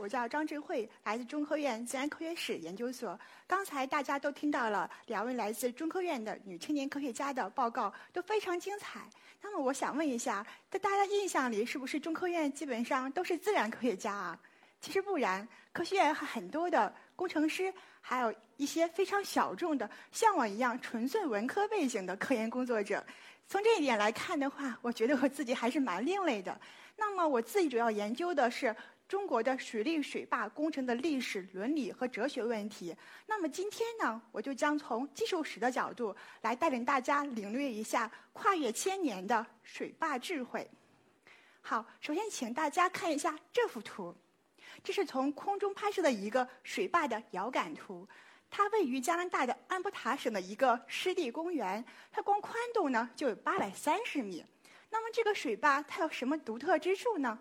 我叫张智慧，来自中科院自然科学史研究所。刚才大家都听到了两位来自中科院的女青年科学家的报告，都非常精彩。那么我想问一下，在大家印象里，是不是中科院基本上都是自然科学家啊？其实不然，科学院有很多的工程师，还有一些非常小众的，像我一样纯粹文科背景的科研工作者。从这一点来看的话，我觉得我自己还是蛮另类的。那么我自己主要研究的是。中国的水利水坝工程的历史、伦理和哲学问题。那么今天呢，我就将从技术史的角度来带领大家领略一下跨越千年的水坝智慧。好，首先请大家看一下这幅图，这是从空中拍摄的一个水坝的遥感图。它位于加拿大的安布塔省的一个湿地公园，它光宽度呢就有八百三十米。那么这个水坝它有什么独特之处呢？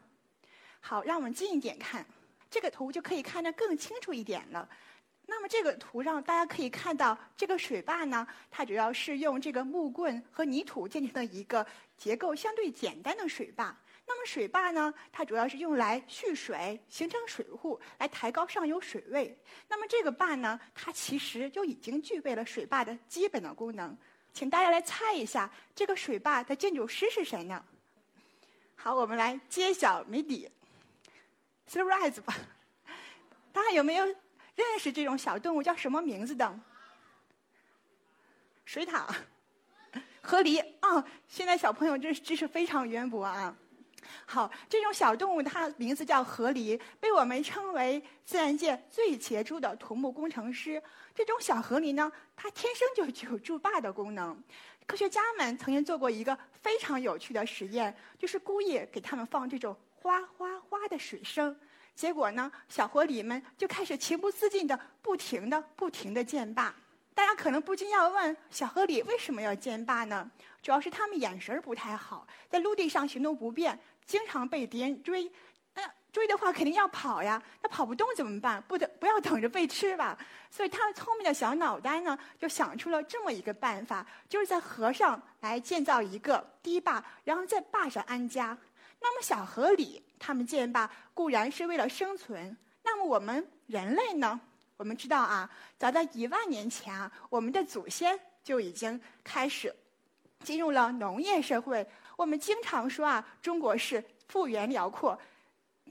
好，让我们近一点看，这个图就可以看得更清楚一点了。那么这个图上大家可以看到，这个水坝呢，它主要是用这个木棍和泥土建成的一个结构相对简单的水坝。那么水坝呢，它主要是用来蓄水、形成水库，来抬高上游水位。那么这个坝呢，它其实就已经具备了水坝的基本的功能。请大家来猜一下，这个水坝的建筑师是谁呢？好，我们来揭晓谜底。Surprise 吧！大家有没有认识这种小动物？叫什么名字的？水獭、河狸啊！现在小朋友这知识非常渊博啊。好，这种小动物它名字叫河狸，被我们称为自然界最杰出的土木工程师。这种小河狸呢，它天生就具有筑坝的功能。科学家们曾经做过一个非常有趣的实验，就是故意给他们放这种。哗哗哗的水声，结果呢，小河狸们就开始情不自禁的不停的不停的建坝。大家可能不禁要问：小河狸为什么要建坝呢？主要是它们眼神不太好，在陆地上行动不便，经常被敌人追。那追的话肯定要跑呀，那跑不动怎么办？不得不要等着被吃吧。所以，他们聪明的小脑袋呢，就想出了这么一个办法，就是在河上来建造一个堤坝，然后在坝上安家。那么小河里，他们建坝固然是为了生存。那么我们人类呢？我们知道啊，早在一万年前啊，我们的祖先就已经开始进入了农业社会。我们经常说啊，中国是幅员辽阔，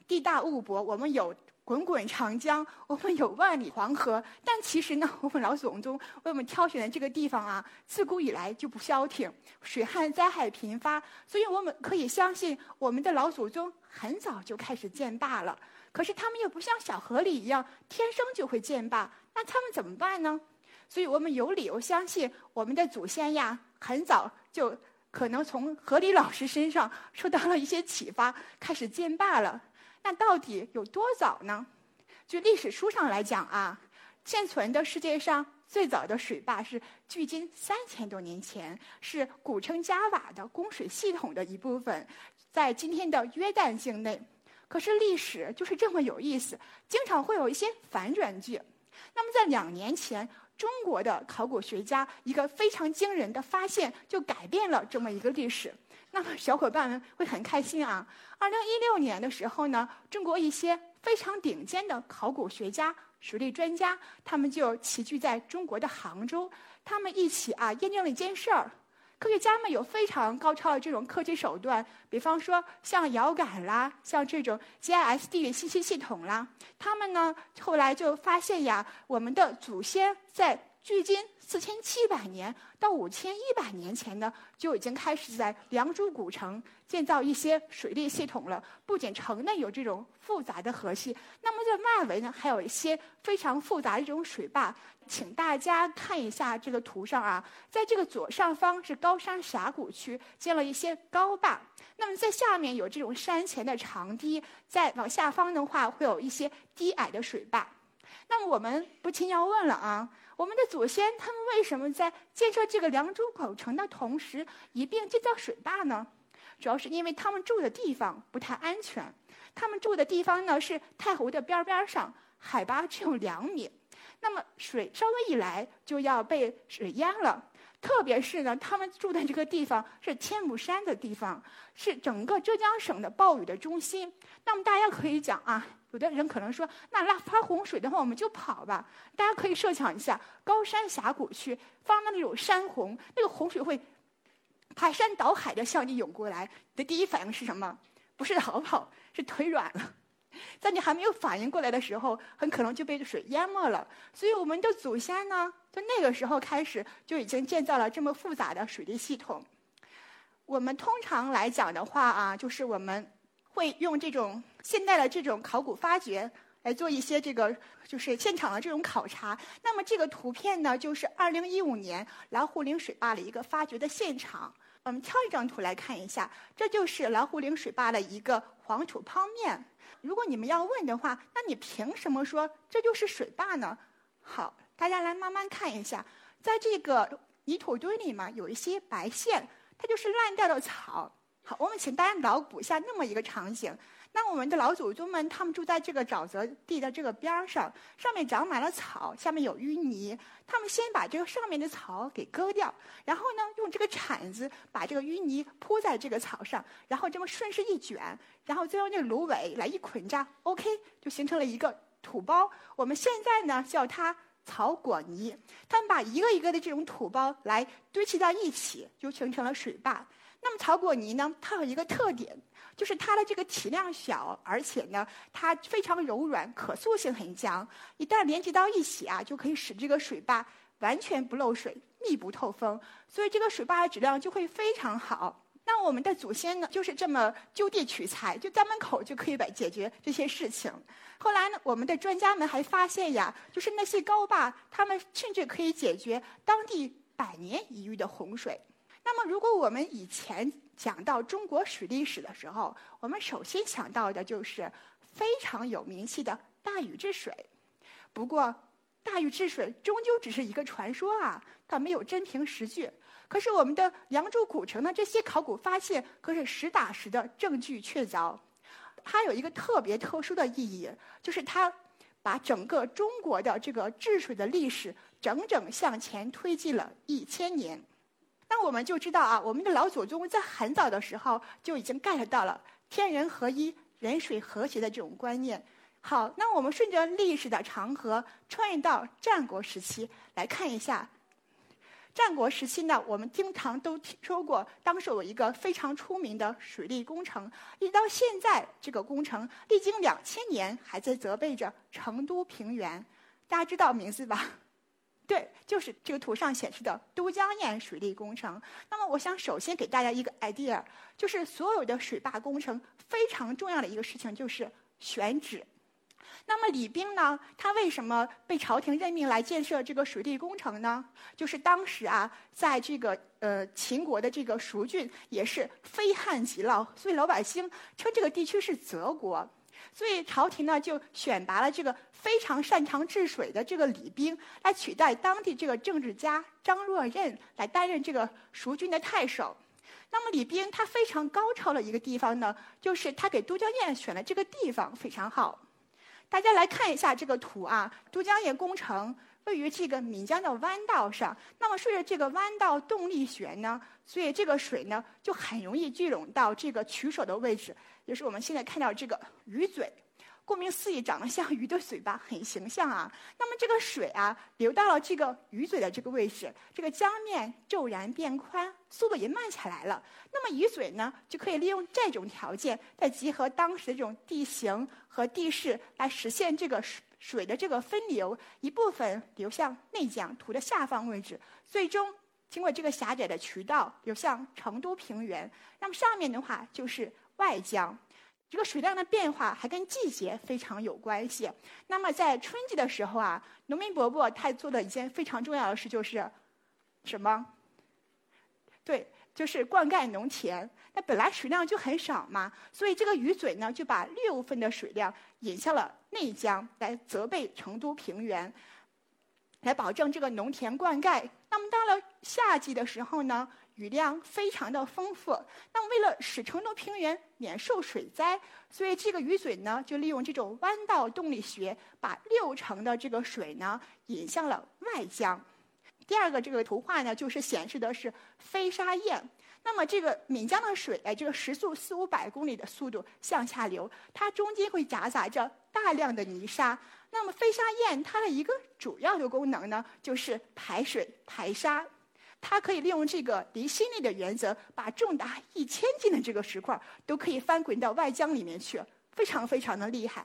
地大物博，我们有。滚滚长江，我们有万里黄河，但其实呢，我们老祖宗为我们挑选的这个地方啊，自古以来就不消停，水旱灾害频发，所以我们可以相信，我们的老祖宗很早就开始建坝了。可是他们又不像小河里一样天生就会建坝，那他们怎么办呢？所以我们有理由相信，我们的祖先呀，很早就可能从河里老师身上受到了一些启发，开始建坝了。那到底有多早呢？据历史书上来讲啊，现存的世界上最早的水坝是距今三千多年前，是古称加瓦的供水系统的一部分，在今天的约旦境内。可是历史就是这么有意思，经常会有一些反转剧。那么在两年前，中国的考古学家一个非常惊人的发现，就改变了这么一个历史。那么小伙伴们会很开心啊！二零一六年的时候呢，中国一些非常顶尖的考古学家、水利专家，他们就齐聚在中国的杭州，他们一起啊验证了一件事儿。科学家们有非常高超的这种科技手段，比方说像遥感啦，像这种 GIS 地理信息系统啦，他们呢后来就发现呀，我们的祖先在。距今四千七百年到五千一百年前呢，就已经开始在良渚古城建造一些水利系统了。不仅城内有这种复杂的河系，那么在外围呢，还有一些非常复杂的这种水坝。请大家看一下这个图上啊，在这个左上方是高山峡谷区，建了一些高坝。那么在下面有这种山前的长堤，在往下方的话会有一些低矮的水坝。那么我们不禁要问了啊，我们的祖先他们为什么在建设这个良渚古城的同时，一并建造水坝呢？主要是因为他们住的地方不太安全，他们住的地方呢是太湖的边边上，海拔只有两米，那么水稍微一来就要被水淹了。特别是呢，他们住的这个地方是天目山的地方，是整个浙江省的暴雨的中心。那么大家可以讲啊，有的人可能说，那那发洪水的话，我们就跑吧。大家可以设想一下，高山峡谷区发那种山洪，那个洪水会。排山倒海的向你涌过来，你的第一反应是什么？不是逃跑，是腿软了。在你还没有反应过来的时候，很可能就被水淹没了。所以我们的祖先呢，从那个时候开始就已经建造了这么复杂的水利系统。我们通常来讲的话啊，就是我们会用这种现代的这种考古发掘来做一些这个就是现场的这种考察。那么这个图片呢，就是二零一五年老虎岭水坝的一个发掘的现场。我们挑一张图来看一下，这就是老虎岭水坝的一个黄土剖面。如果你们要问的话，那你凭什么说这就是水坝呢？好，大家来慢慢看一下，在这个泥土堆里嘛，有一些白线，它就是烂掉的草。好，我们请大家脑补一下那么一个场景。那我们的老祖宗们，他们住在这个沼泽地的这个边儿上，上面长满了草，下面有淤泥。他们先把这个上面的草给割掉，然后呢，用这个铲子把这个淤泥铺在这个草上，然后这么顺势一卷，然后再用那个芦苇来一捆扎，OK，就形成了一个土包。我们现在呢叫它草果泥。他们把一个一个的这种土包来堆砌到一起，就形成了水坝。那么草果泥呢，它有一个特点。就是它的这个体量小，而且呢，它非常柔软，可塑性很强。一旦连接到一起啊，就可以使这个水坝完全不漏水、密不透风，所以这个水坝的质量就会非常好。那我们的祖先呢，就是这么就地取材，就家门口就可以把解决这些事情。后来呢，我们的专家们还发现呀，就是那些高坝，他们甚至可以解决当地百年一遇的洪水。那么，如果我们以前讲到中国水利史的时候，我们首先想到的就是非常有名气的大禹治水。不过，大禹治水终究只是一个传说啊，它没有真凭实据。可是，我们的良渚古城的这些考古发现可是实打实的证据确凿。它有一个特别特殊的意义，就是它把整个中国的这个治水的历史整整向前推进了一千年。那我们就知道啊，我们的老祖宗在很早的时候就已经 get 到了天人合一、人水和谐的这种观念。好，那我们顺着历史的长河，穿越到战国时期来看一下。战国时期呢，我们经常都听说过，当时有一个非常出名的水利工程，一直到现在，这个工程历经两千年，还在责备着成都平原。大家知道名字吧？对，就是这个图上显示的都江堰水利工程。那么，我想首先给大家一个 idea，就是所有的水坝工程非常重要的一个事情就是选址。那么李冰呢，他为什么被朝廷任命来建设这个水利工程呢？就是当时啊，在这个呃秦国的这个蜀郡也是非旱即涝，所以老百姓称这个地区是泽国。所以朝廷呢就选拔了这个非常擅长治水的这个李冰来取代当地这个政治家张若任来担任这个蜀郡的太守。那么李冰他非常高超的一个地方呢，就是他给都江堰选的这个地方非常好。大家来看一下这个图啊，都江堰工程位于这个岷江的弯道上。那么顺着这个弯道动力学呢，所以这个水呢就很容易聚拢到这个取水的位置。就是我们现在看到这个鱼嘴，顾名思义，长得像鱼的嘴巴，很形象啊。那么这个水啊，流到了这个鱼嘴的这个位置，这个江面骤然变宽，速度也慢下来了。那么鱼嘴呢，就可以利用这种条件，再结合当时的这种地形和地势，来实现这个水的这个分流，一部分流向内江图的下方位置，最终经过这个狭窄的渠道流向成都平原。那么上面的话就是。外江，这个水量的变化还跟季节非常有关系。那么在春季的时候啊，农民伯伯他做的一件非常重要的事就是什么？对，就是灌溉农田。那本来水量就很少嘛，所以这个雨嘴呢就把六分的水量引向了内江，来责备成都平原，来保证这个农田灌溉。那么到了夏季的时候呢，雨量非常的丰富。那么为了使成都平原免受水灾，所以这个雨嘴呢就利用这种弯道动力学，把六成的这个水呢引向了外江。第二个这个图画呢，就是显示的是飞沙堰。那么这个岷江的水，哎，这个时速四五百公里的速度向下流，它中间会夹杂着大量的泥沙。那么飞沙堰它的一个主要的功能呢，就是排水排沙。它可以利用这个离心力的原则，把重达一千斤的这个石块都可以翻滚到外江里面去，非常非常的厉害。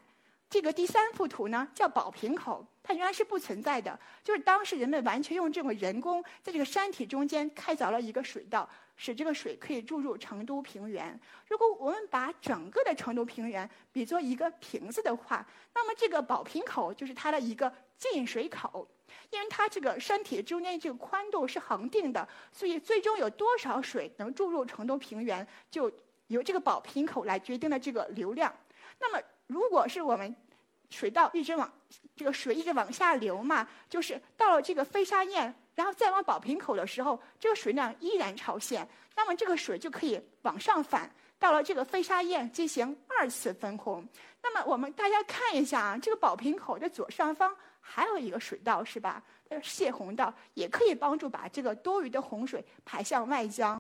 这个第三幅图呢，叫宝瓶口，它原来是不存在的，就是当时人们完全用这种人工在这个山体中间开凿了一个水道，使这个水可以注入成都平原。如果我们把整个的成都平原比作一个瓶子的话，那么这个宝瓶口就是它的一个进水口。因为它这个山体中间这个宽度是恒定的，所以最终有多少水能注入成都平原，就由这个宝瓶口来决定了这个流量。那么如果是我们水道一直往这个水一直往下流嘛，就是到了这个飞沙堰，然后再往宝瓶口的时候，这个水量依然超限，那么这个水就可以往上反，到了这个飞沙堰进行二次分洪。那么我们大家看一下啊，这个宝瓶口的左上方还有一个水道是吧？泄洪道也可以帮助把这个多余的洪水排向外江。